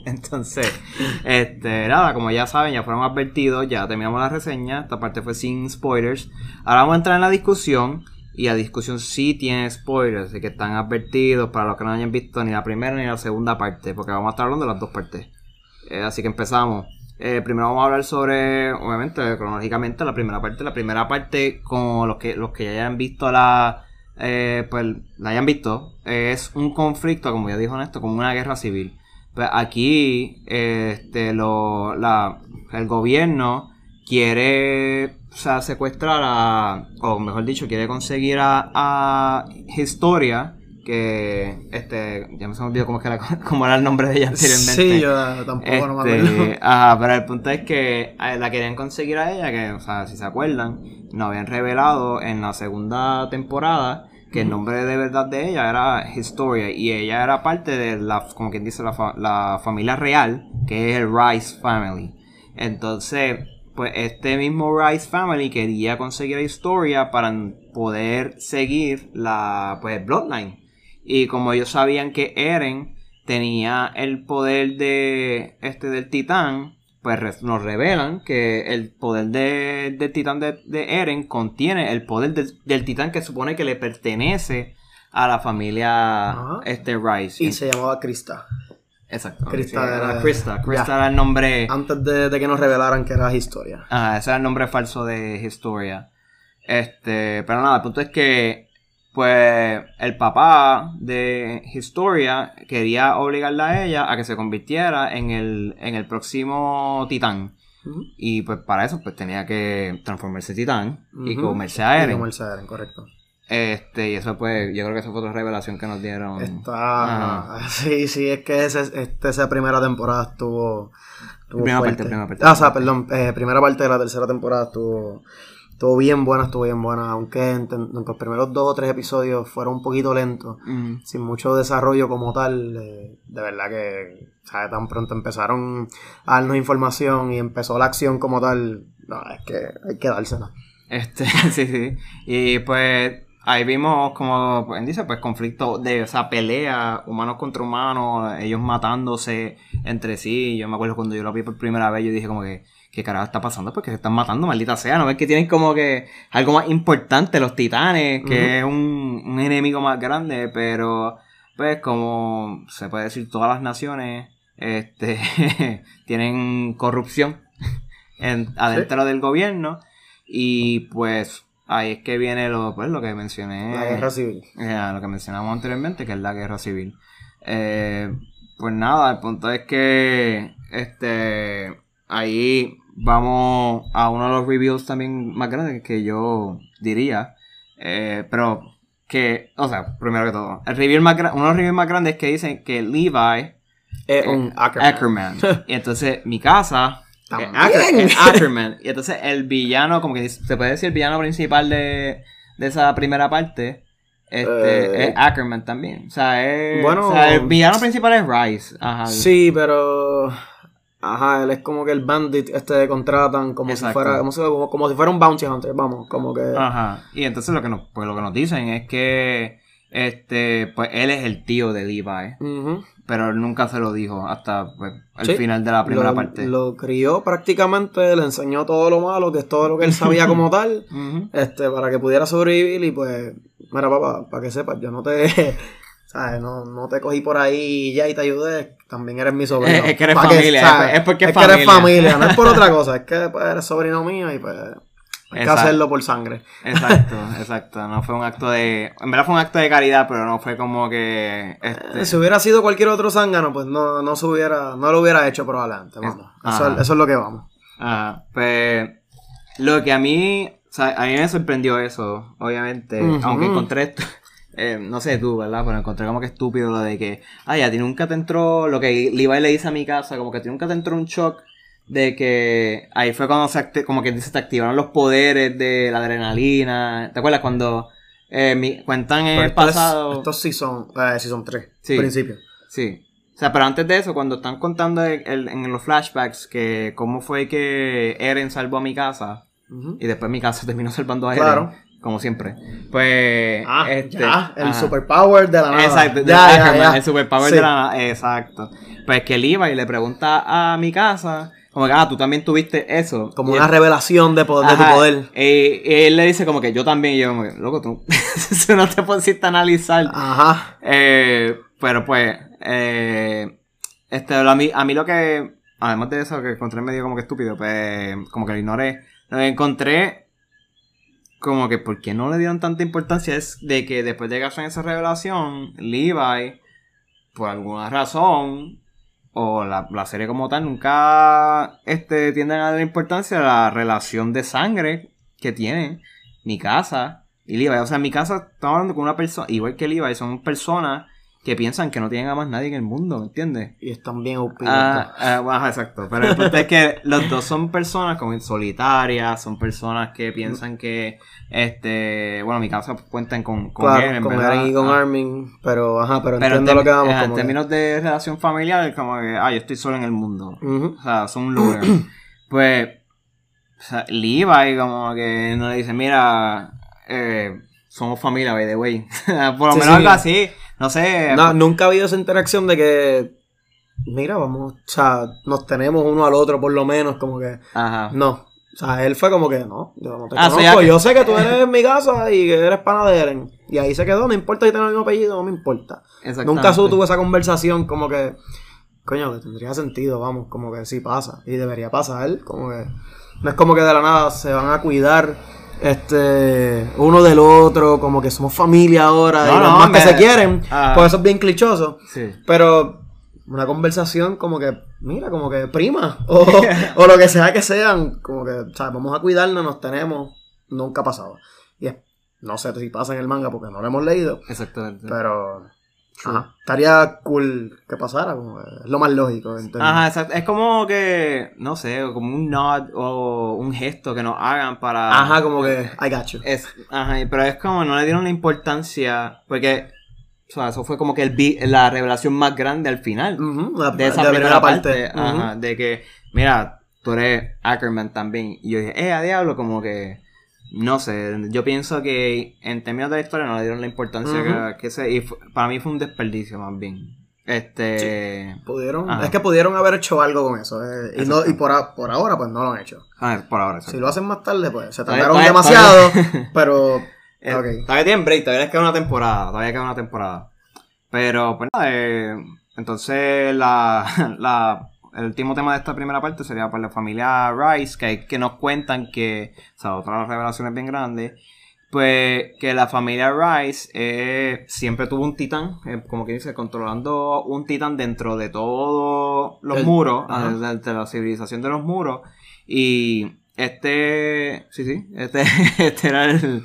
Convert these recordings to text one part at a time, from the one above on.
Entonces, este, nada, como ya saben, ya fueron advertidos, ya terminamos la reseña. Esta parte fue sin spoilers. Ahora vamos a entrar en la discusión. Y la discusión sí tiene spoilers, de que están advertidos para los que no hayan visto ni la primera ni la segunda parte, porque vamos a estar hablando de las dos partes. Eh, así que empezamos. Eh, primero vamos a hablar sobre, obviamente, cronológicamente, la primera parte. La primera parte, con los que, los que ya hayan visto la, eh, pues la hayan visto, es un conflicto, como ya dijo Néstor, como una guerra civil. Pues aquí, este, lo, la, el gobierno quiere o sea, secuestrar a, o mejor dicho, quiere conseguir a, a Historia, que, este, ya me se me olvidó cómo, era, cómo era el nombre de ella anteriormente. Sí, yo tampoco no me Este, acuerdo. Ajá, pero el punto es que eh, la querían conseguir a ella, que, o sea, si se acuerdan, nos habían revelado en la segunda temporada que el nombre de verdad de ella era Historia y ella era parte de la, como quien dice, la, la familia real, que es el Rice Family. Entonces, pues este mismo Rice Family quería conseguir a Historia para poder seguir la, pues, Bloodline. Y como ellos sabían que Eren tenía el poder de este del titán, pues nos revelan que el poder de- del titán de, de Eren contiene el poder del, del titán que supone que le pertenece a la familia Ajá. este Rice. Y se llamaba Krista. Exacto. Krista sí, era- Krista. Krista era el nombre. Antes de, de que nos revelaran que era historia. Ajá, ese era el nombre falso de Historia. Este, pero nada, el punto es que, pues, el papá de Historia quería obligarla a ella a que se convirtiera en el, en el próximo titán. Y pues para eso, pues tenía que transformarse en titán y comerse a Y Eren. comerse a Eren, correcto. Este, y eso pues, yo creo que esa fue otra revelación que nos dieron. Está. Ajá. Sí, sí, es que ese, este, esa primera temporada estuvo. estuvo Primera fuerte. parte, primera parte. Ah, o sea, perdón. eh, primera parte de la tercera temporada estuvo. Estuvo bien buena, estuvo bien buena. Aunque, aunque los primeros dos o tres episodios fueron un poquito lentos. Mm. Sin mucho desarrollo como tal. eh, de verdad que. sea, tan pronto empezaron a darnos información y empezó la acción como tal. No, es que hay que dársela. Este, sí, sí. Y pues ahí vimos como pues, dice, pues conflicto de esa pelea, humanos contra humanos, ellos matándose entre sí. Yo me acuerdo cuando yo lo vi por primera vez, yo dije como que, ¿qué carajo está pasando? Porque se están matando, maldita sea. ¿No ves que tienen como que algo más importante, los titanes, que es un, un enemigo más grande? Pero, pues como se puede decir, todas las naciones este tienen corrupción en- adentro del gobierno. Y pues ahí es que viene lo, pues, lo que mencioné. La guerra civil. eh, lo que mencionamos anteriormente, que es la guerra civil. Eh, pues nada, el punto es que este ahí vamos a uno de los reviews también más grandes que yo diría. Eh, pero que, o sea, primero que todo, el review más uno de los reviews más grandes que dicen que Levi Es un Ackerman. Ackerman. y entonces mi casa es. Acker- es Ackerman. Y entonces el villano, como que se puede decir el villano principal de, de esa primera parte, este, Eh. es Ackerman también. O sea, es, Bueno. o sea, el villano principal es Rice. Ajá. Sí, pero. Ajá, él es como que el bandit este contratan como Exacto. si fuera como si, como, como si fuera un bounty hunter, vamos, como que Ajá. Y entonces lo que nos, pues lo que nos dicen es que este, pues él es el tío de Levi. Ujú. Pero él nunca se lo dijo hasta pues, el Sí. final de la primera lo, parte. lo crió prácticamente, le enseñó todo lo malo, que es todo lo que él sabía como tal, Ujú. este, para que pudiera sobrevivir y pues, mira papá, para que sepas, yo no te, ¿sabes? No, no te cogí por ahí y ya y te ayudé, también eres mi sobrino. Es- es que eres familia, ¿sabes? es- es porque es que eres familia. no es por otra cosa, es que pues, eres sobrino mío y pues hay que hacerlo por sangre. Exacto, exacto. No fue un acto de. En verdad fue un acto de caridad, pero no fue como que. Este, Eh, Si hubiera sido cualquier otro zángano, pues no, no se hubiera, no lo hubiera hecho probablemente, vamos. Eso, Ajá. eso es lo que vamos. Ajá, pues. Lo que a mí. O sea, a mí me sorprendió eso, obviamente. Aunque encontré esto. Eh, no sé tú, ¿verdad? Pero encontré como que estúpido lo de que. Ay, a ti nunca te entró. Lo que Levi le dice a mi casa, como que a ti nunca te entró un shock. De que ahí fue cuando se como que dice, te activaron los poderes de la adrenalina. ¿Te acuerdas cuando eh, mi- cuentan en el esto es- pasado? estos sí son, eh, sí son tres, Sí. principio. Sí. O sea, pero antes de eso, cuando están contando el- el- en los flashbacks que cómo fue que Eren salvó a mi casa y después mi casa terminó salvando a Eren. Claro. Como siempre. Pues. Ah, este, ya, el ajá. superpower de la nada. Exacto, ya, ya, Ackerman, ya. el superpower Sí. de la nada. Exacto. Pues que él iba y le pregunta a mi casa, como que, ah, tú también tuviste eso. Como Y una él- revelación de, poder, de tu poder. Y, él le dice como que yo también, y yo como que, loco, tú, eso no te pusiste a analizar. Ajá. Eh, pero pues, eh, este, a mí, a mí lo que, además de eso que encontré medio como que estúpido, pues, como que lo ignoré, lo que encontré como que por qué no le dieron tanta importancia es de que después de que hacen esa revelación, Levi, por alguna razón, o la, la serie como tal, nunca este, tienden a dar importancia a la relación de sangre que tienen mi casa y Levi. O sea, mi casa estamos hablando con una persona, igual que Levi, son personas que piensan que no tienen a más nadie en el mundo, ¿me entiendes? Y están bien OP. Ah, ah, exacto. Pero el punto es que los dos son personas como solitarias, son personas que piensan que, este, bueno, en mi casa cuentan con, con claro, él, en con verdad. Y con Ah, Armin. Pero, ajá, pero, pero en, entiendo lo termi- que vamos. ajá, en que- términos de relación familiar, como que, ah, yo estoy solo en el mundo. O sea, son un loser. pues, o sea, Levi como que no le dice, mira, eh, somos familia, by the way. Por lo Sí, menos sí. algo así. No sé. No, nunca ha habido esa interacción de que. Mira, vamos. O sea, nos tenemos uno al otro por lo menos. Como que. Ajá. No. O sea, él fue como que no. Yo no te Ah, conozco. ya- Yo sé que tú eres en mi casa y que eres pana de Eren. Y ahí se quedó. No importa si tenemos el mismo apellido, no me importa. Nunca su tuvo esa conversación como que, coño, que tendría sentido, vamos, como que sí pasa. Y debería pasar, como que, no es como que de la nada se van a cuidar, este, uno del otro, como que somos familia ahora, No, y los no, más me- que se quieren, Ah. pues eso es bien clichoso. Sí. Pero una conversación como que, mira, como que prima, o, o lo que sea que sean, como que, o sea, vamos a cuidarnos, nos tenemos, nunca ha pasado. Y es- no sé si pasa en el manga porque no lo hemos leído, Exactamente. pero ajá, estaría cool que pasara, como es lo más lógico. en Ajá, exacto. Es como que, no sé, como un nod o un gesto que nos hagan para... Ajá, como que I got you. Es, ajá, pero es como no le dieron la importancia, porque, o sea, eso fue como que el la revelación más grande al final Ujú, la- de esa primera, parte. Ajá, de que, mira, tú eres Ackerman también. Y yo dije, eh, a diablo, como que, no sé, yo pienso que en términos de la historia no le dieron la importancia que, que se, y para mí fue un desperdicio más bien. Este, Pudieron, Ajá. es que pudieron haber hecho algo con eso. eh, y no, y por, a- por ahora, pues no lo han hecho. a ver, por ahora. Si lo hacen más tarde, pues se tardaron todavía- demasiado. todavía- pero. Eh, ok. Todavía tienen break, todavía les queda una temporada, todavía queda una temporada. Pero, pues nada, eh, entonces la, la, el último tema de esta primera parte sería por la familia Rice, que, que nos cuentan que, o sea, otra de las revelaciones bien grandes, pues que la familia Rice eh, siempre tuvo un titán, eh, como que dice, controlando un titán dentro de todos los El- muros, ah, de, de la civilización de los muros. Y este, sí, sí, este, este era el,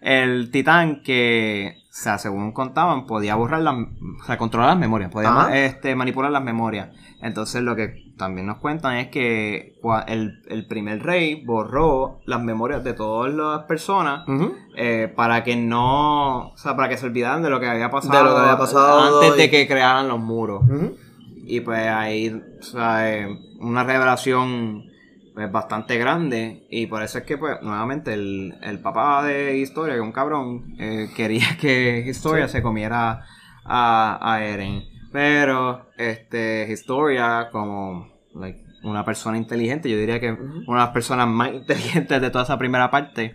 el titán que, o sea, según contaban, podía borrar las, o sea, controlar las memorias, podía Ajá. este, manipular las memorias. Entonces lo que también nos cuentan es que el, el primer rey borró las memorias de todas las personas eh, para que no, o sea, para que se olvidaran de lo que había pasado, De lo que había pasado antes de que crearan los muros. Y pues ahí, o sea, eh, una revelación pues, bastante grande. Y por eso es que, pues, nuevamente, el, el papá de Historia, que es un cabrón, eh, quería que Historia se comiera a, a Eren. Pero, este, Historia, como like, una persona inteligente, yo diría que una de las personas más inteligentes de toda esa primera parte,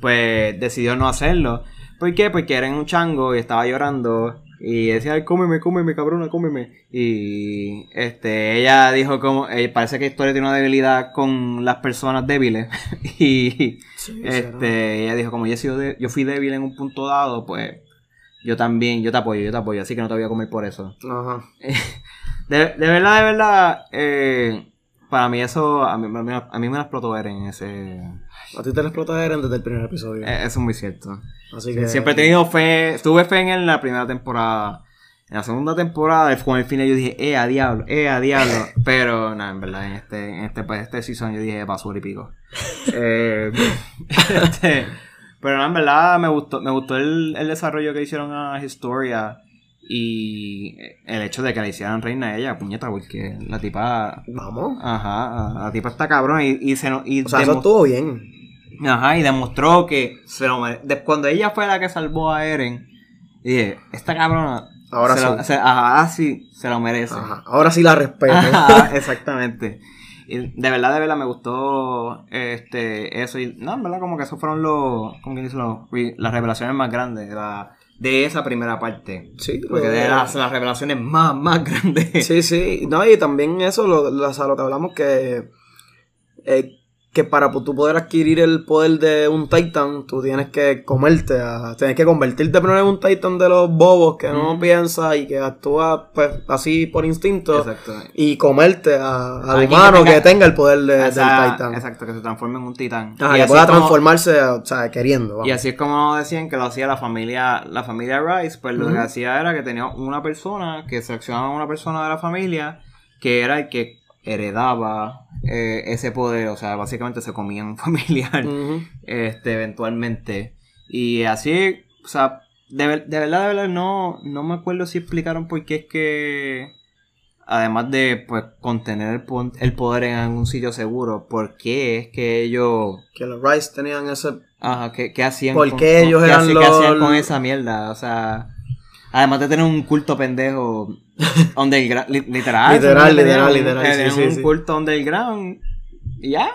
pues decidió no hacerlo. ¿Por qué? Porque era un chango y estaba llorando y decía, ay, cómeme, cómeme, cabrona, cómeme. Y este, ella dijo como, eh, parece que Historia tiene una debilidad con las personas débiles. y Sí, este, ella dijo, como yo, he sido de- yo fui débil en un punto dado, pues yo también, yo te apoyo, yo te apoyo, así que no te voy a comer por eso. Ajá. De, de verdad, de verdad, eh, para mí eso, a mí, a mí- a mí me lo explotó Eren, ese... A ti te lo explota Eren desde el primer episodio. eh, Eso es muy cierto. Así que. Siempre he tenido fe, tuve fe en él en la primera temporada. En la segunda temporada, con el final yo dije, eh, a diablo, eh, a diablo. Pero, nada, en verdad, en este, en este, pues, este season yo dije, basura y pico. Eh, este, pero, nada, en verdad, me gustó, me gustó el, el desarrollo que hicieron a Historia. Y el hecho de que la hicieran reina a ella, puñeta, porque la tipa. Vamos. Ajá, la tipa está cabrón y, y se no- y O sea, eso estuvo bien. Ajá, y demostró que se lo cuando ella fue la que salvó a Eren, dije, esta cabrona Ahora se lo- sí. se- ajá, ahora sí se lo merece. Ajá, Ahora sí la respeto. Ajá, exactamente. Y de verdad, de verdad me gustó este eso. Y no, en verdad, como que esos fueron los, como quien dice, los las revelaciones más grandes de, la- de esa primera parte. Sí, Porque de las, las revelaciones más, más grandes. Sí, sí. No, y también eso, lo, lo, o sea, lo que hablamos que. eh, que para tú poder adquirir el poder de un Titan, tú tienes que comerte, a, tienes que convertirte primero en un Titan de los bobos que no piensa y que actúa pues así por instinto. Exacto. Y comerte a, al que humano que tenga- el poder de- Esa- del Titan. Exacto, que se transforme en un titán. Ajá, Y que pueda como- transformarse, o sea, queriendo. vamos. Y así es como decían que lo hacía la familia, la familia Rice, pues lo que hacía era que tenía una persona, que seleccionaba a una persona de la familia, que era el que heredaba eh, ese poder, o sea, básicamente se comía un familiar, este, eventualmente. Y así, o sea, de, de verdad, de verdad, no, no me acuerdo si explicaron por qué es que, además de, pues, contener el, el poder en algún sitio seguro, por qué es que ellos... Que los Rice tenían ese. Ajá, ¿qué, qué hacían? ¿Por con- qué ellos qué eran hacían- los- qué hacían con esa mierda? O sea, además de tener un culto pendejo underground, li- literal. Literal, literal, literal, sí, un sí. culto underground y ya.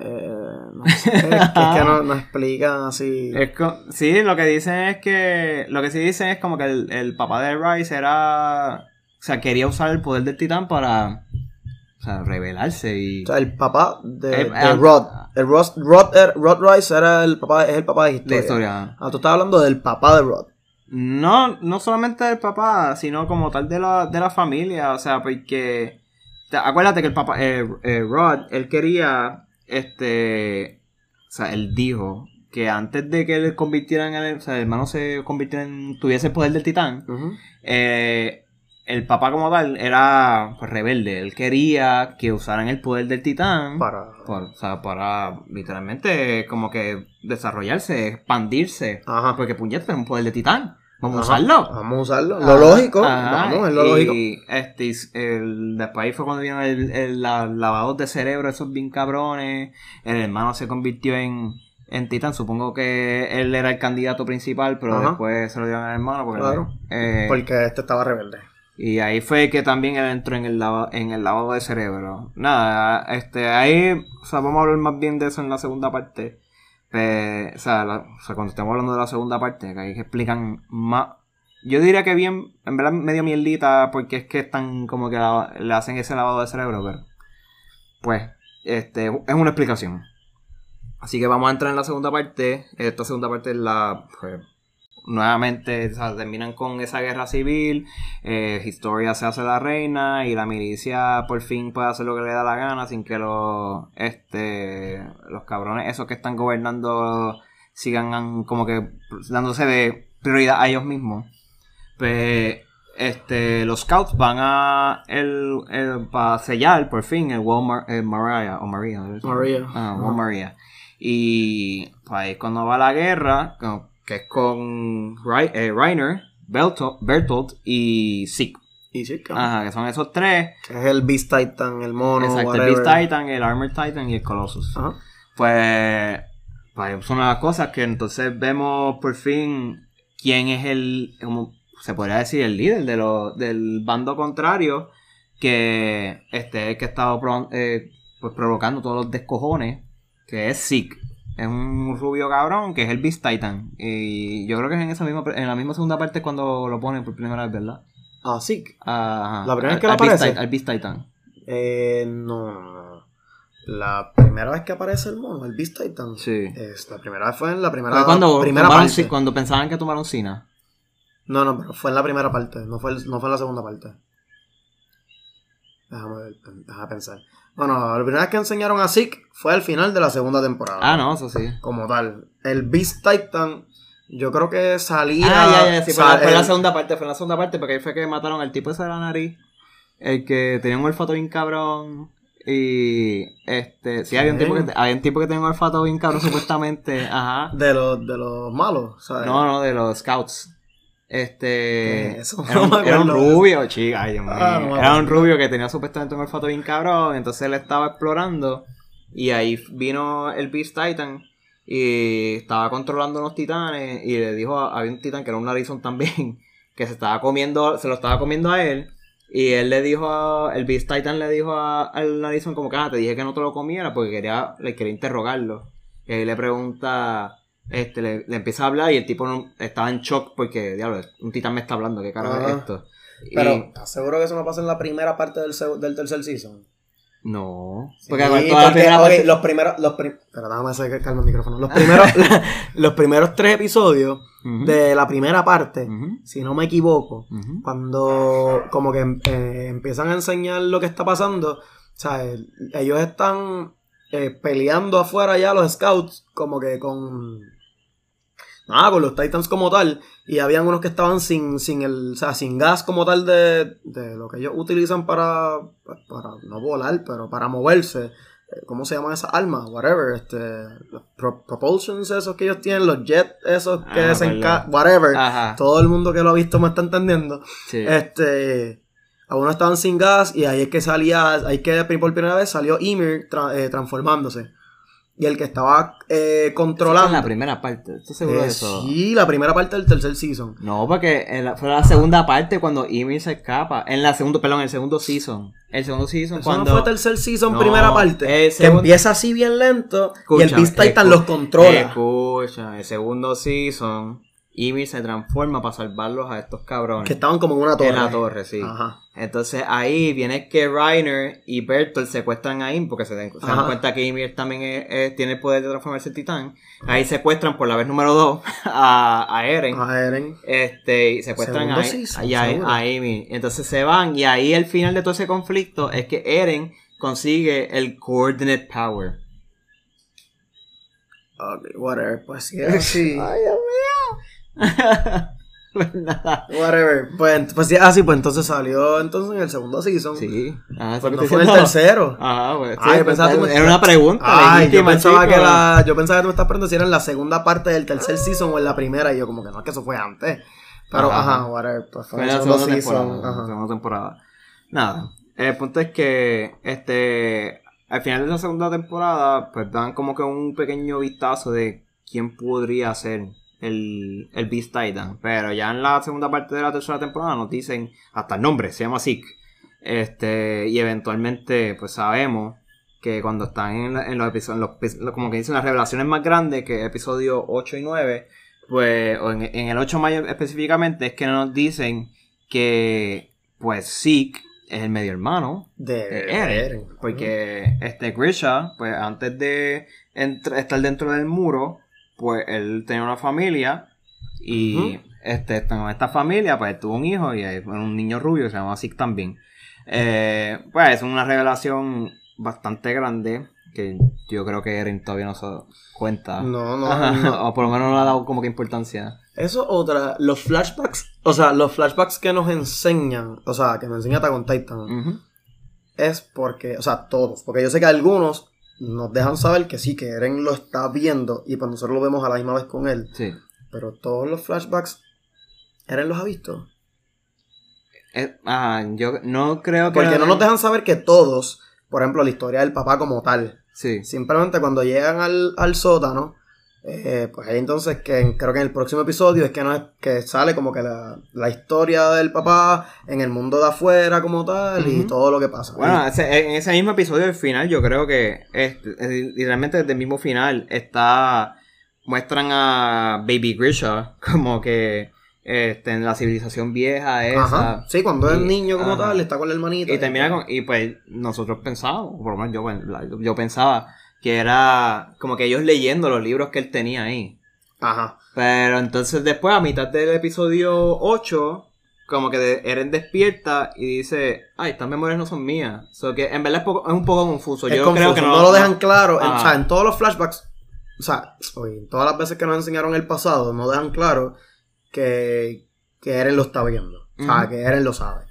eh, no sé, es que, es que no, no explican así. Es co- sí, lo que dicen es que, lo que sí dicen es como que el, el papá de Rice era, o sea, quería usar el poder del titán para, o sea, rebelarse y... O sea, el papá de, Eh, de eh, Rod. El Rod, Rod, Rod Rice era el papá, es el papá de historia. de historia. Ah, tú estás hablando del papá de Rod. No, no solamente del papá, sino como tal de la, de la familia, o sea, porque te- acuérdate que el papá, eh, eh, Rod, él quería, este, o sea, él dijo que antes de que él convirtiera en el, o sea, el hermano se convirtiera en, tuviese el poder del titán, eh, el papá como tal era pues, rebelde, él quería que usaran el poder del titán Para. por- o sea, para literalmente como que desarrollarse, expandirse. Ajá. Porque puñeta, es un poder de titán. Vamos Ajá. a usarlo. Vamos a usarlo. Lo Ajá, lógico. ajá, Vamos, es lo y, lógico. Este, el, después ahí fue cuando vino el, el la- lavado de cerebro, esos bien cabrones. El hermano se convirtió en, en titán. Supongo que él era el candidato principal, pero después se lo dieron al hermano. Porque, Claro. eh, Porque este estaba rebelde. y ahí fue que también él entró en el, lava- en el lavado de cerebro. Nada, este, ahí, o sea, vamos a hablar más bien de eso en la segunda parte. Eh, o, sea, cuando estemos hablando de la segunda parte, que ahí explican más. Yo diría que bien, en verdad medio mierdita, porque es que están como que le hacen ese lavado de cerebro, pero. Pues, este, es una explicación. Así que vamos a entrar en la segunda parte. Esta segunda parte es la. Pues, nuevamente, o sea, terminan con esa guerra civil. Eh, Historia se hace la reina y la milicia por fin puede hacer lo que le da la gana sin que los este los cabrones esos que están gobernando sigan como que dándose de prioridad a ellos mismos. Pues este los scouts van a el, el para sellar por fin el Wall Mar- eh, Maria o Maria Maria. ah, Ajá. Wall Maria y pues ahí cuando va la guerra que es con eh, Reiner Bertolt, Bertolt y Zeke Y cabrón. Ajá, que son esos tres. Que es el Beast Titan, el mono. Exacto, el. Beast Titan, el Armored Titan y el Colossus. Ajá. Pues, pues son las cosas que entonces vemos por fin quién es el, como se podría decir, el líder de lo, del bando contrario, que este es el que ha estado pro- eh, pues provocando todos los descojones, que es Zeke. Es un rubio cabrón que es el Beast Titan. Y yo creo que es en esa misma en la misma segunda parte cuando lo ponen por primera vez, ¿verdad? Ah, sí. Ajá. ¿La primera vez que al Beast aparece? Titan- Al Beast Titan. Eh, no. La primera vez que aparece el mono, el Beast Titan. Sí. Es, la primera vez fue en la primera, Fue cuando, primera tomaron parte. Cuando pensaban que tomaron Cina. No, no, pero fue en la primera parte, no fue, el- no fue en la segunda parte. Déjame, ver, déjame pensar. Bueno, la primera vez que enseñaron a Zeke fue al final de la segunda temporada. Ah, no, eso sí. Como tal. El Beast Titan, yo creo que salía. Ah, ya, ya, sí, fue, la, fue la segunda parte, fue la segunda parte, porque ahí fue que mataron al tipo ese de la nariz, el que tenía un olfato bien cabrón, y este, sí, había un tipo que, había un tipo que tenía un olfato bien cabrón, supuestamente, ajá. De los, de los malos, ¿sabes? No, no, de los scouts. Este, ¿Qué es eso? era, un, No era un rubio, chica, ay, Dios mío. Ah, no era un rubio que tenía supuestamente un olfato bien cabrón, entonces él estaba explorando Y ahí vino el Beast Titan y estaba controlando unos titanes y le dijo, a, había un titán que era un narizón también, que se estaba comiendo, se lo estaba comiendo a él. Y él le dijo a, el Beast Titan le dijo a- al narizón como que, ah, te dije que no te lo comiera porque quería, le quería interrogarlo. Y ahí le pregunta, este, le, le empieza a hablar y el tipo no- estaba en shock porque, diablo, un titán me está hablando, ¿qué carajo es esto? Pero, ¿estás seguro que eso no pasa en la primera parte del, del tercer season? no, Sí, porque la primera parte- los primeros, los prim- Pero déjame hacer calma el micrófono. Los primeros, los primeros tres episodios de la primera parte, si no me equivoco, cuando como que eh, empiezan a enseñar lo que está pasando, o sea, el- ellos están eh, peleando afuera ya los scouts, como que con nada, con los Titans como tal, y habían unos que estaban sin, sin el, o sea, sin gas como tal de, de lo que ellos utilizan para, para no volar, pero para moverse. Eh, ¿Cómo se llaman esas armas? Whatever, este, los pro- propulsions esos que ellos tienen, los jets esos que Ah, se whatever. Ajá, Todo el mundo que lo ha visto me está entendiendo. sí. Este, algunos estaban sin gas y ahí es que salía, ahí es que por primera vez salió Ymir tra- eh, transformándose. Y el que estaba eh, controlando. en la primera parte, ¿estás seguro Eh, de eso? sí, la primera parte del tercer season. No, porque en la- fue la segunda parte cuando Ymir se escapa. En la segunda, perdón, en el segundo season. El segundo season Eso cuando... no fue tercer season, No, primera parte. el que segundo- empieza así bien lento y el Beast Titan los controla. Escucha, el segundo season, Ymir se transforma para salvarlos a estos cabrones. que estaban como en una torre. En la torre, sí. Ajá. Entonces ahí viene que Reiner y Bertolt secuestran a Ym porque se, den- se dan cuenta que Ymir también es- es- tiene el poder de transformarse en titán. Ahí secuestran por la vez número 2 a, a Eren. A Eren. Este, y secuestran a, season, a, a. Entonces se van y ahí el final de todo ese conflicto es que Eren consigue el Coordinate Power. Ok, whatever. Pues sí. Ay, Dios mío. Pues nada. whatever. Pues, pues sí, así, pues entonces salió entonces en el segundo season. Sí. Ah, Pues no fue en el tercero. Ajá, pues, sí, Ay, pensaba tú era una pregunta. Ay, yo pensaba chico. que la, yo pensaba que tú me estás preguntando si era en la segunda parte del tercer season o en la primera y yo como que no, es que eso fue antes. Pero Ajá. ajá, whatever, pues fue Fue en la segundo segunda season. temporada. Ajá. segunda temporada. Nada. El punto es que este al final de la segunda temporada, pues dan como que un pequeño vistazo de quién podría ser el, el Beast Titan. Pero ya en la segunda parte de la tercera temporada nos dicen hasta el nombre, se llama Zeke. Este, y eventualmente, pues sabemos que cuando están en, en los episodios, como que dicen las revelaciones más grandes, que episodio 8 y 9, pues, o en, en el 8 mayo específicamente, es que nos dicen que, pues, Zeke es el medio hermano De, Eren. Eren. Porque este Grisha, pues antes de estar dentro del muro, pues él tenía una familia y este, con esta familia, pues tuvo un hijo y un niño rubio se llama Zeke también. Eh, pues es una revelación bastante grande que yo creo que Eren todavía no se cuenta. No, no, Ajá, no. o por lo menos no le ha dado como que importancia. Eso otra, los flashbacks, o sea, los flashbacks que nos enseñan, o sea, que nos enseña Attack on Titan, es porque, o sea, todos, porque yo sé que algunos nos dejan saber que sí, que Eren lo está viendo y pues nosotros lo vemos a la misma vez con él, Sí. pero todos los flashbacks, Eren los ha visto. Eh, ajá, yo no creo que... Porque no nos dejan saber que todos, por ejemplo, la historia del papá como tal, Sí. simplemente cuando llegan al, al sótano, eh, pues ahí entonces que creo que en el próximo episodio es que no es que sale como que la, la historia del papá en el mundo de afuera como tal y todo lo que pasa. Bueno, ese- en ese mismo episodio del final, yo creo que es, es- literalmente desde el mismo final está. Muestran a Baby Grisha como que este, en la civilización vieja esa. Ajá. Sí, cuando es niño como ajá. tal, está con la hermanita. Y termina con. Y pues nosotros pensábamos, por lo menos yo- yo pensaba que era como que ellos leyendo los libros que él tenía ahí. Ajá. Pero entonces después, a mitad del episodio 8, como que Eren despierta y dice, ay, estas memorias no son mías. So que en verdad es, poco- es un poco confuso. Es Yo confuso, creo que no, no, lo dejan claro. En- o sea, en todos los flashbacks, o sea, en todas las veces que nos enseñaron el pasado, no dejan claro que, que Eren lo está viendo. O sea, que Eren lo sabe.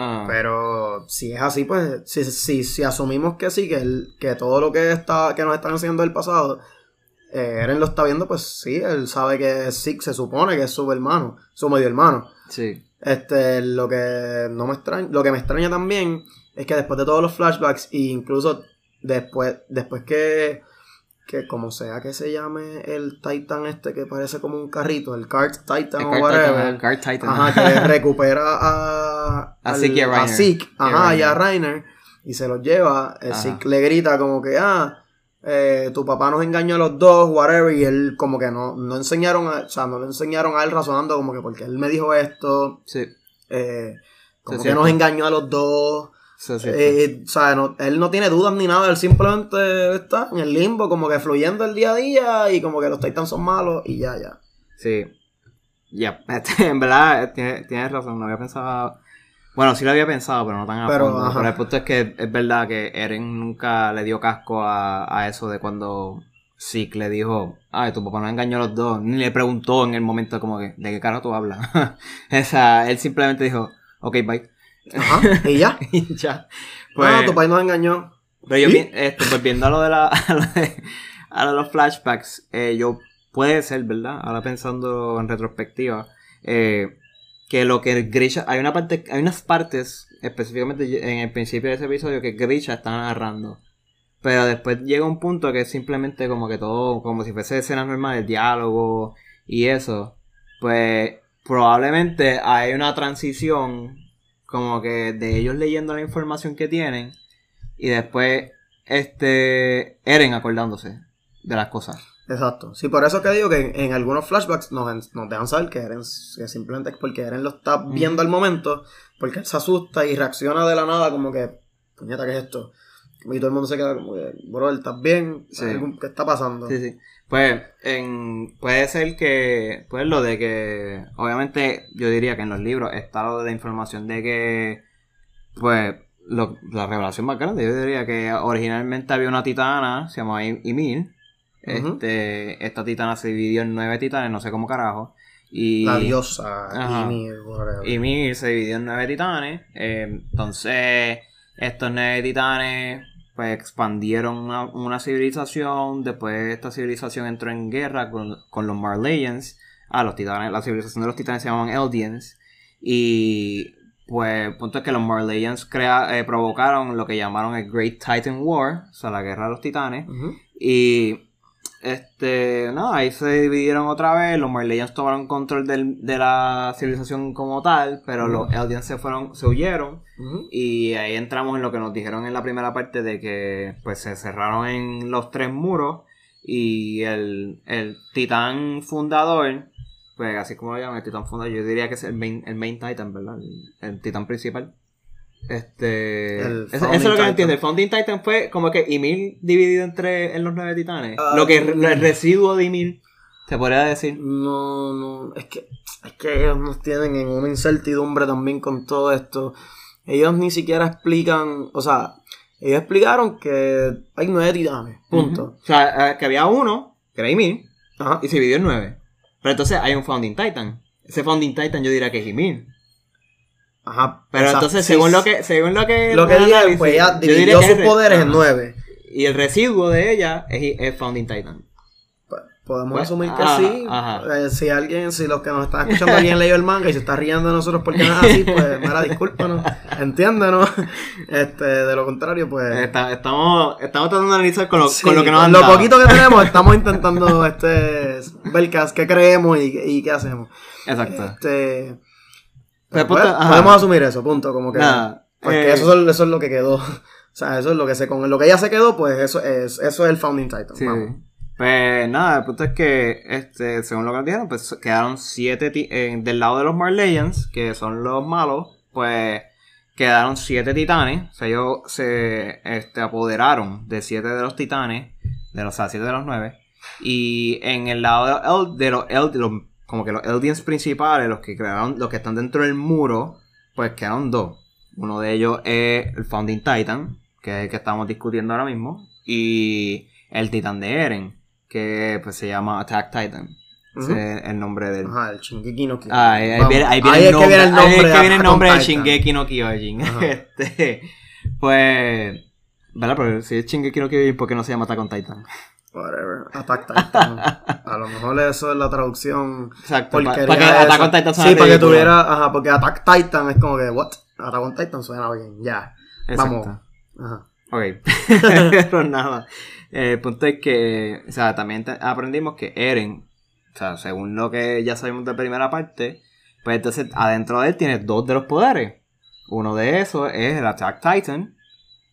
Ah, Pero si es así, pues, si, si, si asumimos que sí, que, el- que todo lo que está que nos están enseñando del pasado, eh, Eren lo está viendo, pues sí, él sabe que Zeke se supone que es su hermano, su medio hermano. sí. Este, lo que no me extraña, lo que me extraña también es que después de todos los flashbacks, e incluso después, después que, que como sea que se llame el Titan este que parece como un carrito, el Cart Titan El o whatever. Titan. Ajá, que recupera a, A Zeke y a Reiner. Ajá, y a Reiner. Y se los lleva. El Ajá. Zeke le grita como que, ah, eh, tu papá nos engañó a los dos, whatever, y él como que no, no enseñaron, a, o sea, no le enseñaron a él razonando como que porque él me dijo esto, Sí, eh, como Sí, que nos engañó a los dos. Eso es Eh, o sea, no- él no tiene dudas ni nada, él simplemente está en el limbo, como que fluyendo el día a día y como que los Titans son malos y ya, ya. Sí. Ya, en verdad tienes, tienes razón, no había pensado... Bueno, sí lo había pensado, pero no tan a Pero, fondo. ajá. Pero el punto es que es verdad que Eren nunca le dio casco a, a eso de cuando Zeke le dijo, ay, tu papá nos engañó a los dos. Ni le preguntó en el momento como que, ¿de qué carajo tú hablas? o sea, él simplemente dijo, ok, bye. Ajá, y ya. y ya. Bueno, Pues, tu país nos engañó. pero yo, ¿Sí? pi- este, volviendo a lo de la, a lo de, a lo de los flashbacks, eh, yo, puede ser, ¿verdad? Ahora pensando en retrospectiva, eh, que lo que Grisha, hay una parte, hay unas partes, específicamente en el principio de ese episodio, que Grisha está narrando. Pero después llega un punto que es simplemente como que todo, como si fuese escenas normales, diálogo y eso. Pues probablemente hay una transición como que de ellos leyendo la información que tienen y después este Eren acordándose de las cosas. Exacto. Sí, por eso que digo que en, en algunos flashbacks nos, nos dejan saber que Eren que simplemente es porque Eren lo está viendo al momento, porque él se asusta y reacciona de la nada como que, puñeta, ¿qué es esto? Y todo el mundo se queda como que, bro, ¿estás bien? Sí. ¿Algún- ¿Qué está pasando? Sí, sí. Pues en, puede ser que, pues lo de que, obviamente yo diría que en los libros está lo de la información de que, pues, lo- la revelación más grande, yo diría que originalmente había una titana, se llamaba Ymir. Este, esta titana se dividió en nueve titanes, no sé cómo carajo. Y La diosa, Ajá. Ymir se dividió en nueve titanes. eh, entonces, estos nueve titanes pues expandieron una, una civilización. Después esta civilización entró en guerra con, con los Marleyans. Ah, los titanes, la civilización de los titanes se llamaban Eldians. Y pues el punto es que los Marleyans crea, eh, provocaron lo que llamaron el Great Titan War, o sea, la guerra de los titanes. Y este, no, ahí se dividieron otra vez. Los Marleyans tomaron control del- de la civilización como tal, pero los Eldians se fueron, se huyeron. Y ahí entramos en lo que nos dijeron en la primera parte de que pues se cerraron en los tres muros. Y el, el titán fundador, pues así como lo llaman, el titán fundador, yo diría que es el main, el main titan, ¿verdad? El, el titán principal. Este. Eso, eso es lo que no entiendo. El Founding Titan fue como que Ymir dividido entre en los nueve titanes. Ah, lo que el residuo de Ymir, se podría decir. No, no, es que, es que ellos nos tienen en una incertidumbre también con todo esto. Ellos ni siquiera explican, o sea, ellos explicaron que hay nueve titanes, punto. O sea, eh, que había uno, que era Ymir, Ajá. y se dividió en nueve. Pero entonces hay un Founding Titan. Ese Founding Titan yo diría que es Ymir. Ajá. Pero entonces, sí, según lo que, según lo que. lo que análisis, pues ella dividió sus re- poderes en nueve. Y el residuo de ella es, es Founding Titan. Pues, podemos Pues, asumir que ajá, sí. ajá. Eh, si alguien, si los que nos están escuchando alguien leyó el manga y se está riendo de nosotros porque no es así, pues mira, discúlpanos, entiéndanos. Este, de lo contrario, pues. Está- estamos, estamos tratando de analizar con lo, Sí, con lo que nos han lo dado. poquito que tenemos, estamos intentando este ver qué, qué creemos y, y qué hacemos. Exacto. Este, Pues, podemos asumir eso, punto, como que Nada, porque eh, eso, es, eso es lo que quedó. O sea, eso es lo que se con lo que ella se quedó, pues eso es eso es el founding title. Sí. vamos. Pues nada, el punto es que, este, según lo que dijeron, pues quedaron siete eh, del lado de los Marleyans, que son los malos, pues quedaron siete titanes. O sea, ellos se este, apoderaron de siete de los titanes, de los, o sea, siete de los nueve. Y en el lado de los, El- de los, El- de los- como que los Eldians principales, los que crearon, los que están dentro del muro, pues quedaron dos. Uno de ellos es el Founding Titan, que es el que estamos discutiendo ahora mismo, y el Titán de Eren, que pues se llama Attack Titan. Ese es el nombre del... Ajá, el Shingeki no Kyojin. Ah, ahí, ahí viene, ahí viene Ahí el nombre, viene el ahí nombre es que viene el nombre de Titan. Shingeki no Kyojin. Este, pues, ¿verdad? Pero si es Shingeki no Kyojin, ¿por qué no se llama Attack on Titan? Whatever. Attack Titan. Eso es la traducción. Exacto, para que. Attack on Titan sea Sí, para que tuviera. Ajá, porque Attack Titan es como que, what? Attack on Titan suena bien, ya. Vamos. Ajá. Ok, pero nada. El punto es que, o sea, también aprendimos que Eren, o sea, según lo que ya sabemos de primera parte, pues entonces adentro de él tiene dos de los poderes. Uno de esos es el Attack Titan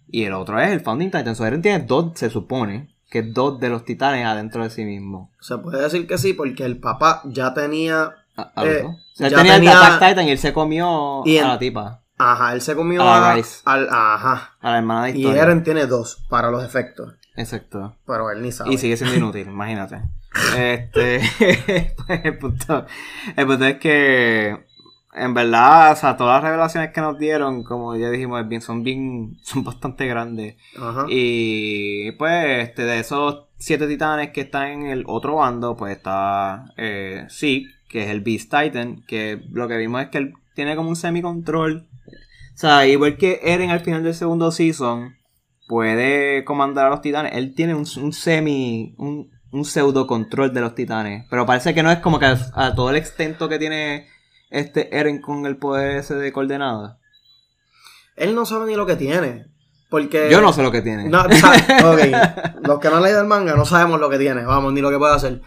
y el otro es el Founding Titan. So, Eren tiene dos, se supone, que dos de los titanes adentro de sí mismo. Se puede decir que sí, porque el papá ya tenía. A- a Eh. O sea, él ya tenía, tenía- el Attack Titan y él se comió Y en- a la tipa, Ajá, él se comió A la a- Rice. al. Ajá. a la hermana de Y historia. Eren tiene dos para los efectos. Exacto. Pero él ni sabe. Y sigue siendo inútil, imagínate. Este, pues, el punto, el punto es que, en verdad, o sea, todas las revelaciones que nos dieron, como ya dijimos, es bien- son bien, son bastante grandes. Ajá. Y, pues, este, de esos siete titanes que están en el otro bando, pues está, eh, Zeke, que es el Beast Titan, que lo que vimos es que él tiene como un semi-control. O sea, igual que Eren al final del segundo season, puede comandar a los titanes. Él tiene un, un semi, un, un pseudo control de los titanes. Pero parece que no es como que a, a todo el extento que tiene este Eren con el poder ese de coordenada. Él no sabe ni lo que tiene. Porque. Yo no sé lo que tiene. No. Los que no han leído el manga no sabemos lo que tiene, vamos, ni lo que puede hacer.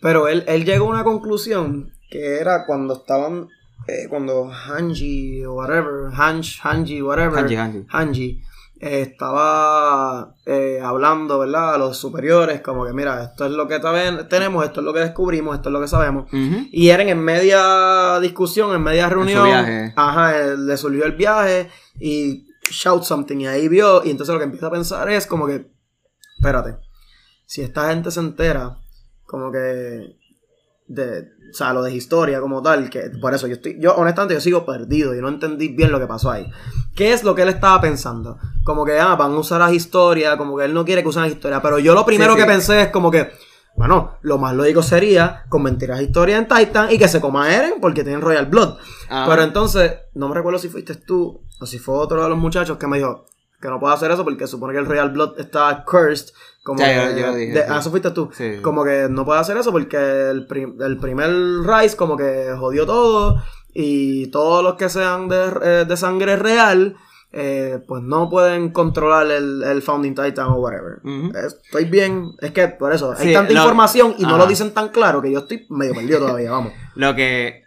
Pero él, él llegó a una conclusión que era cuando estaban. eh, cuando Hanji o whatever, Hanj, Hanji, whatever. Hanji, Hanji. Hanji, eh, estaba eh, hablando, ¿verdad? A los superiores, como que mira, esto es lo que tenemos, esto es lo que descubrimos, esto es lo que sabemos. Y Eren en media discusión, en media reunión, viaje. ajá, él le surgió el viaje y shout something y ahí vio y entonces lo que empieza a pensar es como que, espérate, si esta gente se entera, como que de, o sea, lo de historia como tal, que por eso yo estoy, yo honestamente yo sigo perdido y no entendí bien lo que pasó ahí. ¿Qué es lo que él estaba pensando? Como que, ah, van a usar las historias, como que él no quiere que usen las historias, pero yo lo primero Sí, sí. que pensé es como que, bueno, lo más lógico sería convertir las historias en Titan y que se coma Eren porque tienen Royal Blood. Ah. Pero entonces, no me recuerdo si fuiste tú o si fue otro de los muchachos que me dijo que no puedo hacer eso porque supone que el Royal Blood está cursed. Como Ya, que- yo- dije, de- sí. Ah, eso fuiste tú. Sí. Como que no puedo hacer eso porque el, prim- el primer Rise como que jodió todo y todos los que sean de, eh, de sangre real eh, pues no pueden controlar el, el Founding Titan o whatever. Estoy bien, es que por eso hay tanta lo- información y no lo dicen tan claro que yo estoy medio perdido todavía, vamos. Lo que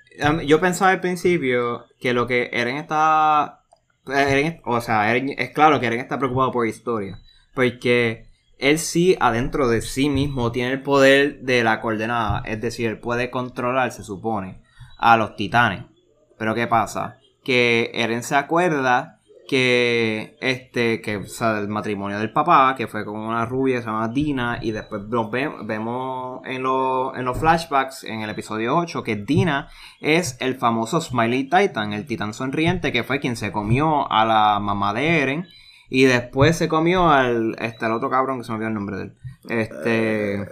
yo pensaba al principio que lo que Eren está Eren- o sea, Eren- es claro que Eren está preocupado por historia, porque él sí adentro de sí mismo tiene el poder de la coordenada, es decir, él puede controlar, se supone, a los titanes. Pero ¿qué pasa? Que Eren se acuerda que este que el matrimonio del papá que fue con una rubia se llama Dina y después nos ve- vemos en, los- en los flashbacks en el episodio 8 que Dina es el famoso Smiley Titan el titán sonriente que fue quien se comió a la mamá de Eren y después se comió al este al otro cabrón que se me olvidó el nombre de él. Este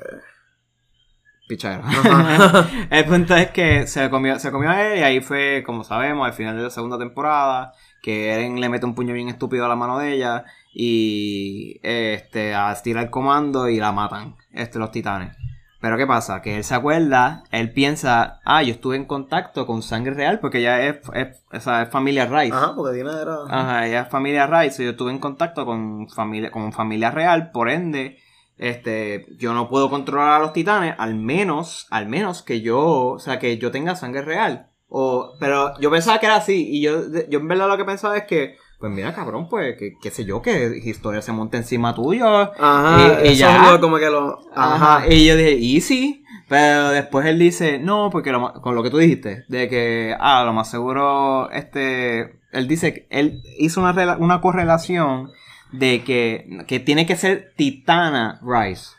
pichadero. El punto es que se comió, se comió a él y ahí fue, como sabemos, al final de la segunda temporada, que Eren le mete un puño bien estúpido a la mano de ella y este estira el comando y la matan, este los titanes. Pero ¿qué pasa? Que él se acuerda, él piensa, ah, yo estuve en contacto con sangre real porque ya es, es, o sea, es familia Rice. Ajá, porque Dina era... Ajá, ella es familia Rice y yo estuve en contacto con familia, con familia real, por ende, este, yo no puedo controlar a los titanes, al menos, al menos que yo, o sea, que yo tenga sangre real. O, pero yo pensaba que era así, y yo, yo en verdad lo que pensaba es que, pues mira, cabrón, pues, que, qué sé yo, que historia se monte encima tuyo. Ajá, Y- y ya. lo- como que lo... Ajá. Ajá. Y yo dije, easy. Pero después él dice, no, porque lo con lo que tú dijiste, de que, ah, lo más seguro, este, él dice que él hizo una, una correlación de que, que tiene que ser Titana Rice.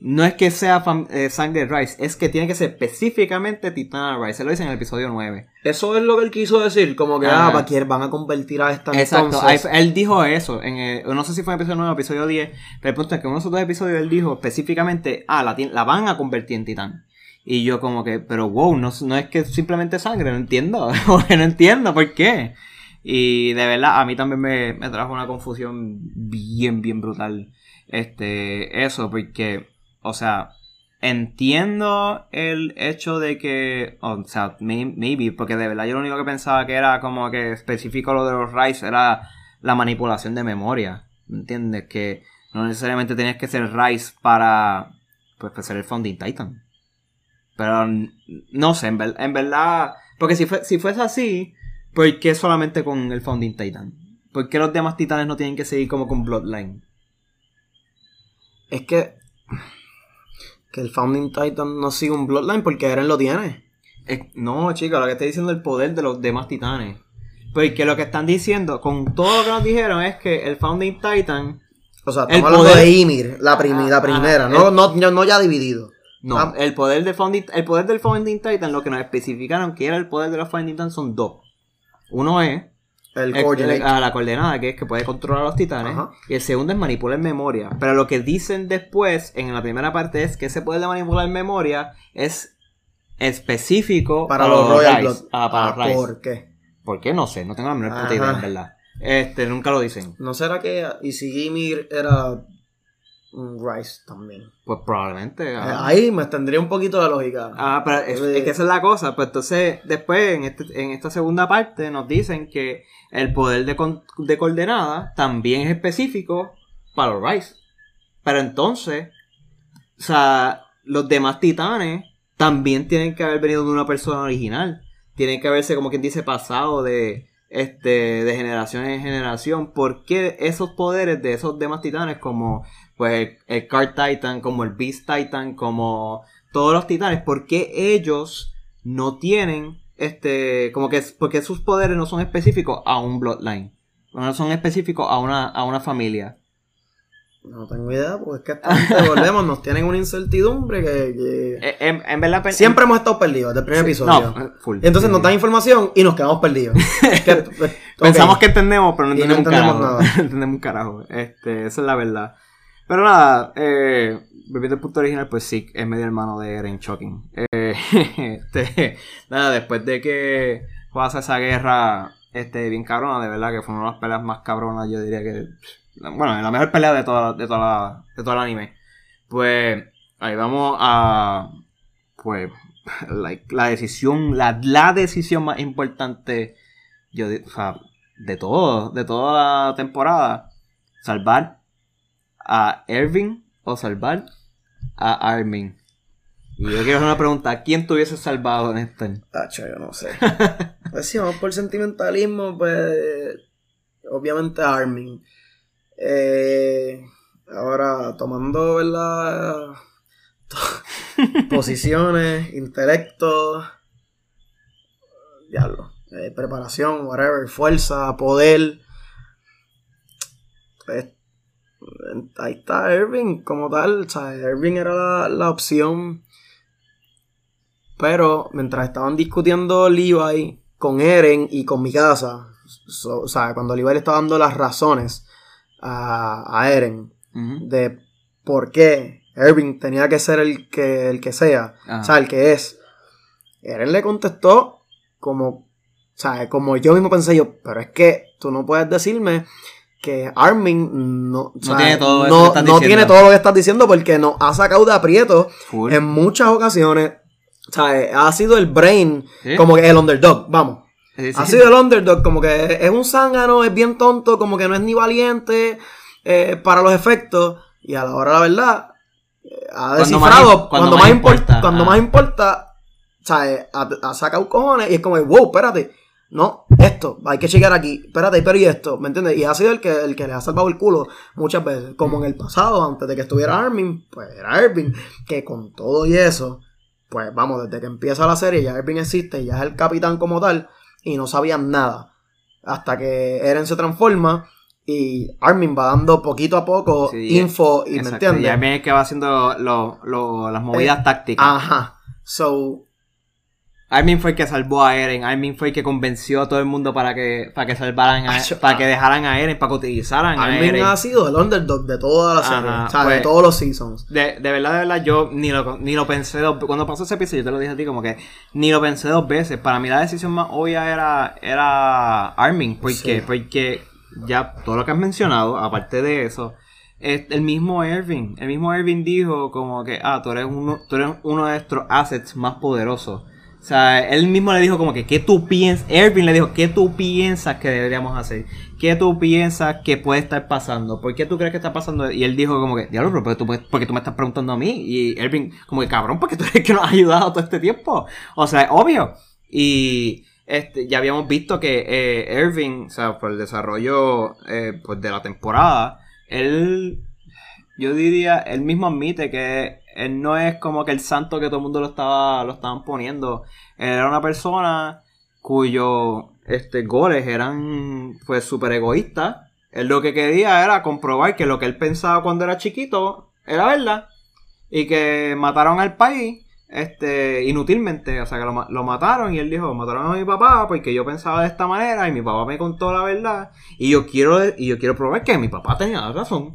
No es que sea eh, sangre Rice, es que tiene que ser específicamente Titana Rice. Él lo dice en el episodio 9. Eso es lo que él quiso decir, como que, Ajá. ah, para que van a convertir a esta Exacto, entonces. él dijo eso, en el- no sé si fue en el episodio 9 o episodio 10, pero el punto es que en unos otros episodios él dijo específicamente, ah, la, van a convertir en titán. Y yo como que, pero wow, no, no es que simplemente sangre, no entiendo, Porque no entiendo por qué. Y de verdad, a mí también me, me trajo una confusión bien, bien brutal. Este, eso, porque, o sea, entiendo el hecho de que, o sea, may- maybe, porque de verdad yo lo único que pensaba que era como que específico lo de los Rice era la manipulación de memoria. ¿Me entiendes? Que no necesariamente tenías que ser Rice para, pues, para ser el Founding Titan. Pero no sé, en, ver- en verdad. Porque si, fue, si fuese así, ¿por qué solamente con el Founding Titan? ¿Por qué los demás titanes no tienen que seguir como con Bloodline? Es que. Que el Founding Titan no sigue un Bloodline porque Eren lo tiene. Es- no, chicos, lo que está diciendo es el poder de los demás titanes. Porque lo que están diciendo, con todo lo que nos dijeron, es que el Founding Titan. O sea, El estamos hablando poder- de Ymir, la, primi- Ah, la ah, primera, el- no, no, no, ya dividido. No, Ah. el poder del Founding, el poder del Founding Titan, lo que nos especificaron que era el poder de los Founding Titan son dos. Uno es El coordinate. a la coordenada, que es que puede controlar a los titanes. Ajá. Y el segundo es manipular memoria. Pero lo que dicen después, en la primera parte, es que ese poder de manipular memoria es específico para los Royal. Blood. Ah, para Ah, Rise. ¿Por qué? ¿Por qué? No sé, no tengo la menor puta idea, en verdad. Este, nunca lo dicen. ¿No será que y si Ymir era Rice también? Pues probablemente. Eh, ah. Ahí me tendría un poquito de lógica. Ah, pero es, Eh, es que esa es la cosa. Pues entonces, después, en, este- en esta segunda parte, nos dicen que el poder de, con- de coordenada también es específico para los Rise. Pero entonces, o sea, los demás titanes también tienen que haber venido de una persona original. Tienen que haberse, como quien dice, pasado de este de generación en generación. ¿Por qué esos poderes de esos demás titanes, como pues el, el Card Titan, como el Beast Titan, como todos los titanes, por qué ellos no tienen este como que porque sus poderes no son específicos a un bloodline no son específicos a una a una familia No tengo idea, porque es que gente, volvemos, nos tienen una incertidumbre que, que- Eh, en, en verdad siempre hemos estado perdidos desde el primer episodio. no full. Entonces nos dan información y nos quedamos perdidos. Que- pues, pensamos que entendemos pero no Y no entendemos, entendemos nada. No entendemos un carajo este esa es la verdad pero nada eh volviendo al punto original pues sí es medio hermano de Eren Shocking eh, este, nada después de que pasa esa guerra este bien cabrona de verdad que fue una de las peleas más cabronas yo diría que bueno la mejor pelea de toda de toda la, de todo el anime. Pues ahí vamos a pues la, la decisión la, la decisión más importante yo o sea, de todo de toda la temporada salvar a Ervin o salvar a Armin y yo quiero hacer una pregunta ¿quién tuviese salvado en este? Tacho, yo no sé. Pues vamos por sentimentalismo, pues. Obviamente Armin. Eh, ahora, tomando, ¿verdad? Posiciones, intelecto. Diablo. eh, preparación, whatever. Fuerza, poder. Pues, ahí está Irving como tal. O sea, Irving era la, la opción. Pero mientras estaban discutiendo Levi con Eren y con Mikasa, so- o sea, cuando Levi le estaba dando las razones a, a Eren de por qué Irving tenía que ser el que, el que sea, Ajá. o sea, el que es, Eren le contestó como, o sea, como yo mismo pensé yo, pero es que tú no puedes decirme que Armin no, o No sea, tiene todo no- no tiene todo lo que estás diciendo porque nos ha sacado de aprieto Full. en muchas ocasiones. O sea, ha sido el brain, Sí. como que el underdog, vamos. Sí, sí. Ha sido el underdog, como que es un zángano, es bien tonto, como que no es ni valiente eh, para los efectos. Y a la hora, la verdad, eh, ha Cuando más descifrado cuando, más más importa. Cuando ah. más importa, o sea, eh, ha, ha sacado cojones y es como, wow, espérate. No, esto, hay que chequear aquí. Espérate, pero y esto, ¿me entiendes? Y ha sido el que, el que le ha salvado el culo muchas veces. Como en el pasado, antes de que estuviera Armin, pues era Irving. Que con todo y eso, pues vamos, desde que empieza la serie ya Irving existe, ya es el capitán como tal, y no sabían nada. Hasta que Eren se transforma y Armin va dando poquito a poco Sí, info, y me entiendes. Y Armin es que va haciendo lo- lo- las movidas Eh, tácticas. Ajá. So, Armin fue el que salvó a Eren. Armin fue el que convenció a todo el mundo para que, para que salvaran a, Acho, para ah. que dejaran a Eren, para que utilizaran a Armin Eren. ha sido el underdog de toda la serie, Ajá, o sea, de pues- todos los seasons. De, de verdad, de verdad, yo ni lo, ni lo pensé dos Cuando pasó ese episodio, yo te lo dije a ti, como que ni lo pensé dos veces. Para mí la decisión más obvia era, era Armin. ¿Por Sí. qué? Porque ya todo lo que has mencionado, aparte de eso, es el mismo Irving. El mismo Irving dijo como que, ah, tú eres uno, tú eres uno de nuestros assets más poderosos. O sea, él mismo le dijo como que, ¿qué tú piensas? Ervin le dijo, ¿qué tú piensas que deberíamos hacer? ¿Qué tú piensas que puede estar pasando? ¿Por qué tú crees que está pasando? Y él dijo como que, diablo, pero tú, porque tú me estás preguntando a mí. Y Ervin, como que, cabrón, porque tú eres el que nos ha ayudado todo este tiempo. O sea, es obvio. Y este, ya habíamos visto que eh, Irving, o sea, por el desarrollo eh, pues de la temporada, él, yo diría, él mismo admite que él no es como que el santo que todo el mundo lo estaba, lo estaban poniendo. Él era una persona cuyos este, goles eran pues súper egoístas. Él lo que quería era comprobar que lo que él pensaba cuando era chiquito era verdad. Y que mataron al país este, inútilmente, o sea que lo, mataron y él dijo, mataron a mi papá porque yo pensaba de esta manera y mi papá me contó la verdad y yo quiero, y yo quiero probar que mi papá tenía razón.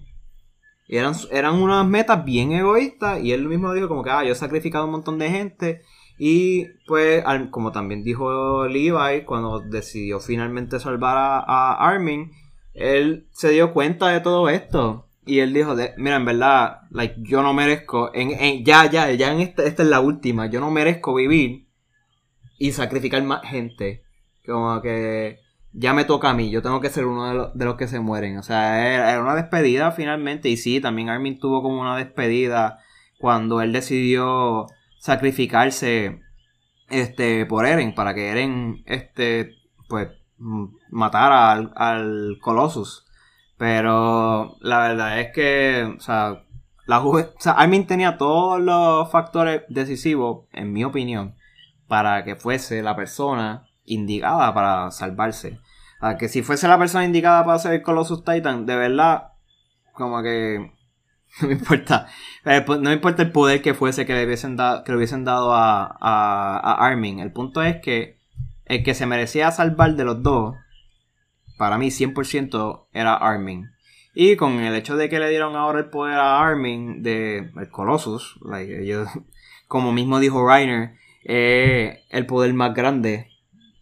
Y eran, eran unas metas bien egoístas y él mismo dijo como que, ah, yo he sacrificado un montón de gente y pues, como también dijo Levi cuando decidió finalmente salvar a, a Armin, él se dio cuenta de todo esto y él dijo, mira, en verdad, like, yo no merezco, en, en, ya, ya, ya en esta, esta es la última, yo no merezco vivir y sacrificar más gente. Como que ya me toca a mí, yo tengo que ser uno de, los, de los que se mueren. O sea, era, una despedida finalmente. Y sí, también Armin tuvo como una despedida cuando él decidió sacrificarse este por Eren, para que Eren este pues matara al, al Colossus. Pero la verdad es que, o sea, la o sea, Armin tenía todos los factores decisivos, en mi opinión, para que fuese la persona indicada para salvarse. O que si fuese la persona indicada para ser el Colossus Titan, de verdad, como que no me importa. Eh, pues, no importa el poder que fuese que le hubiesen, dado, que le hubiesen dado a, a, Armin. El punto es que el que se merecía salvar de los dos para mí 100% era Armin. Y con el hecho de que le dieron ahora el poder a Armin de el Colossus, como mismo dijo Reiner, el poder más grande,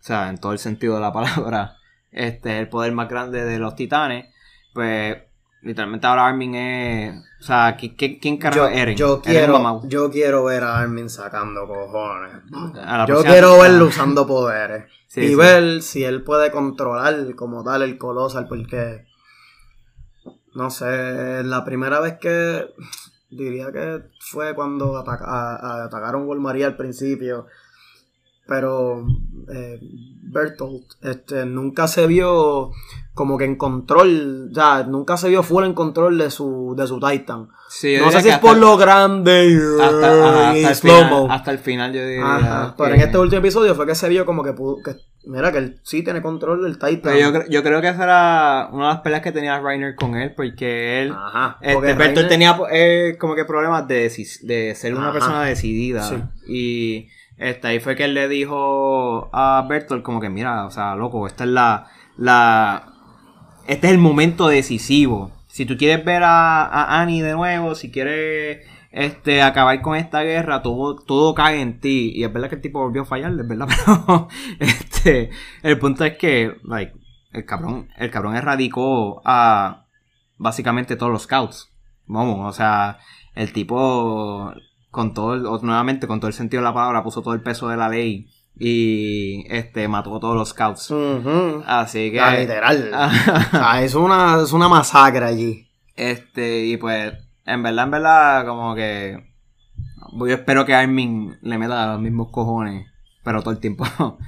o sea, en todo el sentido de la palabra, este el poder más grande de los titanes, pues literalmente ahora Armin es, o sea, ¿quién carajo es Eren? Yo quiero, yo quiero ver a Armin sacando cojones. Yo quiero verlo usando poderes y ver si él puede controlar como tal el Colosal, porque no sé, la primera vez que diría que fue cuando atacaron Walmaría al principio, pero eh, Bertolt este, nunca se vio como que en control, ya, nunca se vio fuera en control de su, de su Titan. no sé si es por lo grande hasta, y slow Hasta el final yo diría. Pero en este último episodio fue que se vio como que, que mira, que él sí tiene control del Titan. yo, yo creo que esa era una de las peleas que tenía Reiner con él, porque él, Ajá, este, tenía eh, como que problemas de, de ser una persona decidida. Y este, ahí fue que él le dijo a Bertolt como que, mira, o sea, loco, esta es la, la, este es el momento decisivo. Si tú quieres ver a, Annie de nuevo, si quieres este, acabar con esta guerra, todo, todo cae en ti. Y es verdad que el tipo volvió a fallar, es verdad, pero este, el punto es que, like, el cabrón, el cabrón erradicó a básicamente todos los scouts. Vamos, o sea, el tipo con todo, nuevamente con todo el sentido de la palabra, puso todo el peso de la ley y este mató a todos los scouts. Así que. Ah, literal. o sea, es una, es una masacre allí. Este, y pues, en verdad, en verdad, como que. Yo espero que Armin le meta los mismos cojones, pero todo el tiempo.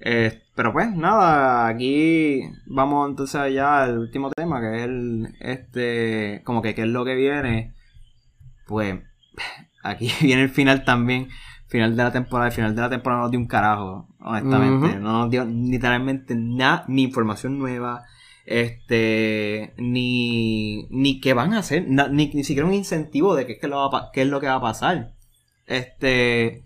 eh, pero pues, nada, aquí vamos entonces allá al último tema, que es el. Este. Como que qué es lo que viene. Pues. Aquí viene el final también final de la temporada, el final de la temporada no nos dio un carajo, honestamente. No nos dio literalmente nada, ni información nueva, este, ni, ni qué van a hacer, ni, ni siquiera un incentivo de qué es, que lo va qué es lo que va a pasar. Este,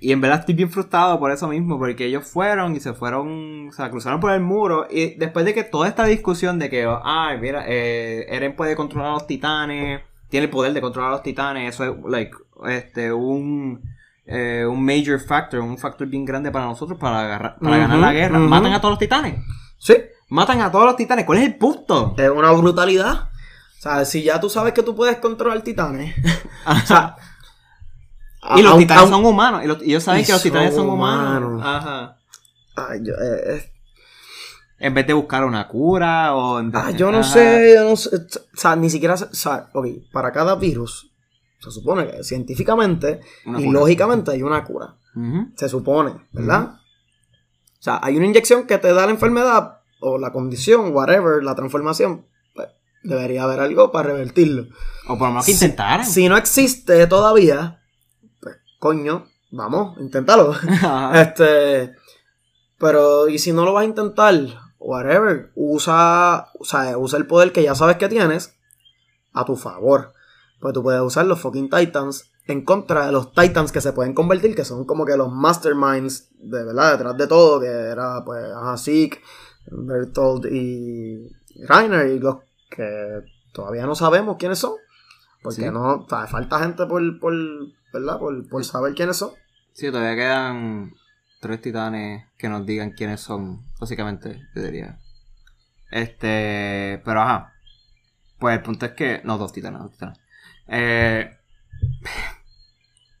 y en verdad estoy bien frustrado por eso mismo, porque ellos fueron y se fueron, o sea, cruzaron por el muro. Y después de que toda esta discusión de que, ay, mira, eh, Eren puede controlar a los titanes, tiene el poder de controlar a los titanes, eso es, like, este, un, eh, un major factor, un factor bien grande para nosotros para, para ganar la guerra. Matan a todos los titanes. Sí. Matan a todos los titanes. ¿Cuál es el punto? Es una brutalidad. O sea, si ya tú sabes que tú puedes controlar titanes. o sea, Y los titanes son humanos. Y, los- y ellos saben Y que los titanes son humanos. humanos. Ajá. Ay, yo, eh, En vez de buscar una cura o... ah, yo no sé, yo no sé. O sea, ni siquiera. O sea, ok, para cada virus, se supone que científicamente Una y cura. lógicamente hay una cura. Se supone, ¿verdad? O sea, hay una inyección que te da la enfermedad o la condición, whatever, la transformación. Pues, debería haber algo para revertirlo. O por lo menos que Si- intentaran. Si no existe todavía, pues coño, vamos, inténtalo. Este, pero y si no lo vas a intentar, whatever, usa, o sea, usa el poder que ya sabes que tienes a tu favor. Pues tú puedes usar los fucking Titans en contra de los Titans que se pueden convertir, que son como que los masterminds de verdad, detrás de todo, que era pues Zeke, Bertold y Reiner, y los que todavía no sabemos quiénes son. Porque Sí. no, o sea, falta gente por, por, ¿verdad? Por, por saber quiénes son. Sí, todavía quedan tres titanes que nos digan quiénes son, básicamente, yo diría. Este, pero ajá. Pues el punto es que, no, dos titanes, dos titanes. Eh,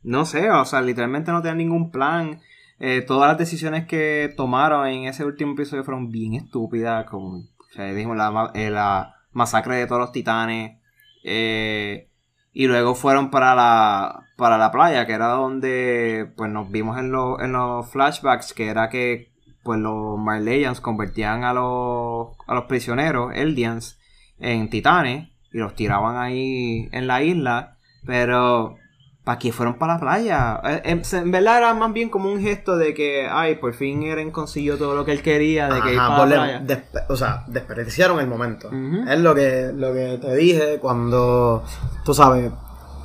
no sé, o sea, literalmente no tenían ningún plan. Eh, todas las decisiones que tomaron en ese último episodio fueron bien estúpidas, como, o sea, dijimos, la, eh, la masacre de todos los titanes. Eh, y luego fueron para la, para la playa, que era donde pues nos vimos en, los en los flashbacks, que era que pues los Marleyans convertían a los, a los prisioneros, Eldians, en titanes y los tiraban ahí en la isla. Pero, ¿para qué fueron para la playa? Eh, En, verdad era más bien como un gesto de que, ay, por fin Eren consiguió todo lo que él quería, de que Ajá, para la playa. despe- o sea, desperdiciaron el momento. Es lo que, lo que te dije cuando, tú sabes,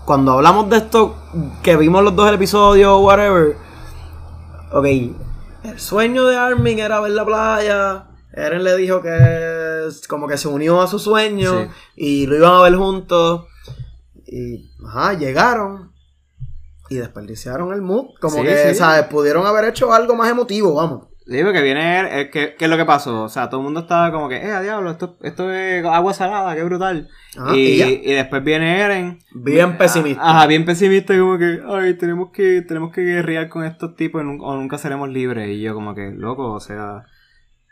cuando hablamos de esto, que vimos los dos el episodio, whatever. Ok, el sueño de Armin era ver la playa. Eren le dijo que como que se unió a su sueño Sí. y lo iban a ver juntos. Y, ajá, llegaron y desperdiciaron el mood. Como Sí, que, sí. ¿sabes? Pudieron haber hecho algo más emotivo, vamos. Digo que viene eh, ¿qué, qué es lo que pasó? O sea, todo el mundo estaba como que, eh, a diablo, esto, esto es agua salada, qué brutal. Ajá, y, y después viene Eren. Bien pesimista. Ajá, bien pesimista, como que, ay, tenemos que, tenemos que guerrear con estos tipos y o nunca seremos libres. Y yo como que, loco, o sea,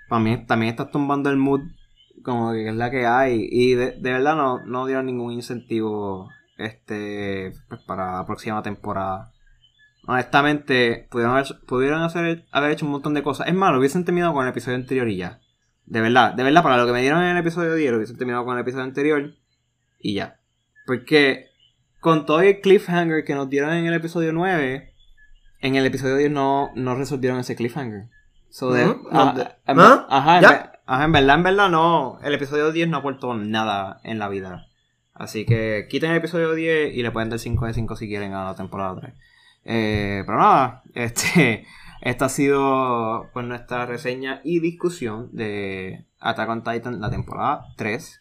para mí también estás tumbando el mood, como que es la que hay. Y de, de verdad no, no dieron ningún incentivo, este, pues para la próxima temporada. Honestamente, pudieron haber, pudieron hacer, haber hecho un montón de cosas. Es más, lo hubiesen terminado con el episodio anterior y ya. De verdad, de verdad, para lo que me dieron en el episodio 10, lo hubiesen terminado con el episodio anterior y ya. Porque con todo el cliffhanger que nos dieron en el episodio 9, en el episodio 10 no, no resolvieron ese cliffhanger. So de- ah, ¿Ah? ajá, en, verdad, en verdad no. El episodio 10 no aportó nada en la vida. Así que quiten el episodio 10 y le pueden dar 5 de 5 si quieren a la temporada 3. Eh, pero nada, este, esta ha sido pues nuestra reseña y discusión de Attack on Titan, la temporada 3.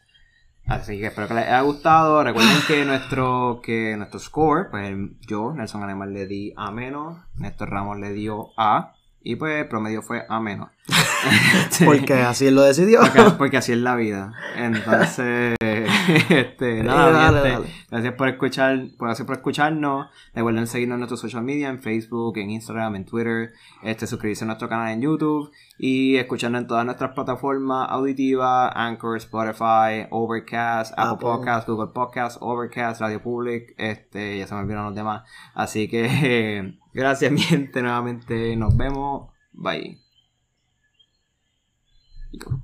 Así que espero que les haya gustado. Recuerden que nuestro, que nuestro score, pues yo, Nelson Animal, le di A menos, Néstor Ramos le dio A, y pues el promedio fue A menos. Porque así él lo decidió. porque, porque así es la vida. Entonces, este, nada, Dale, gente, dale. gracias por escuchar, por, gracias por escucharnos. Recuerden seguirnos en nuestros social media, en Facebook, en Instagram, en Twitter, este, suscribirse a nuestro canal en YouTube y escucharnos en todas nuestras plataformas auditivas, Anchor, Spotify, Overcast, Apple, Apple. Podcasts, Google Podcasts, Overcast, Radio Public, este, ya se me olvidaron los demás. Así que, gracias mi gente nuevamente, nos vemos, bye. you know,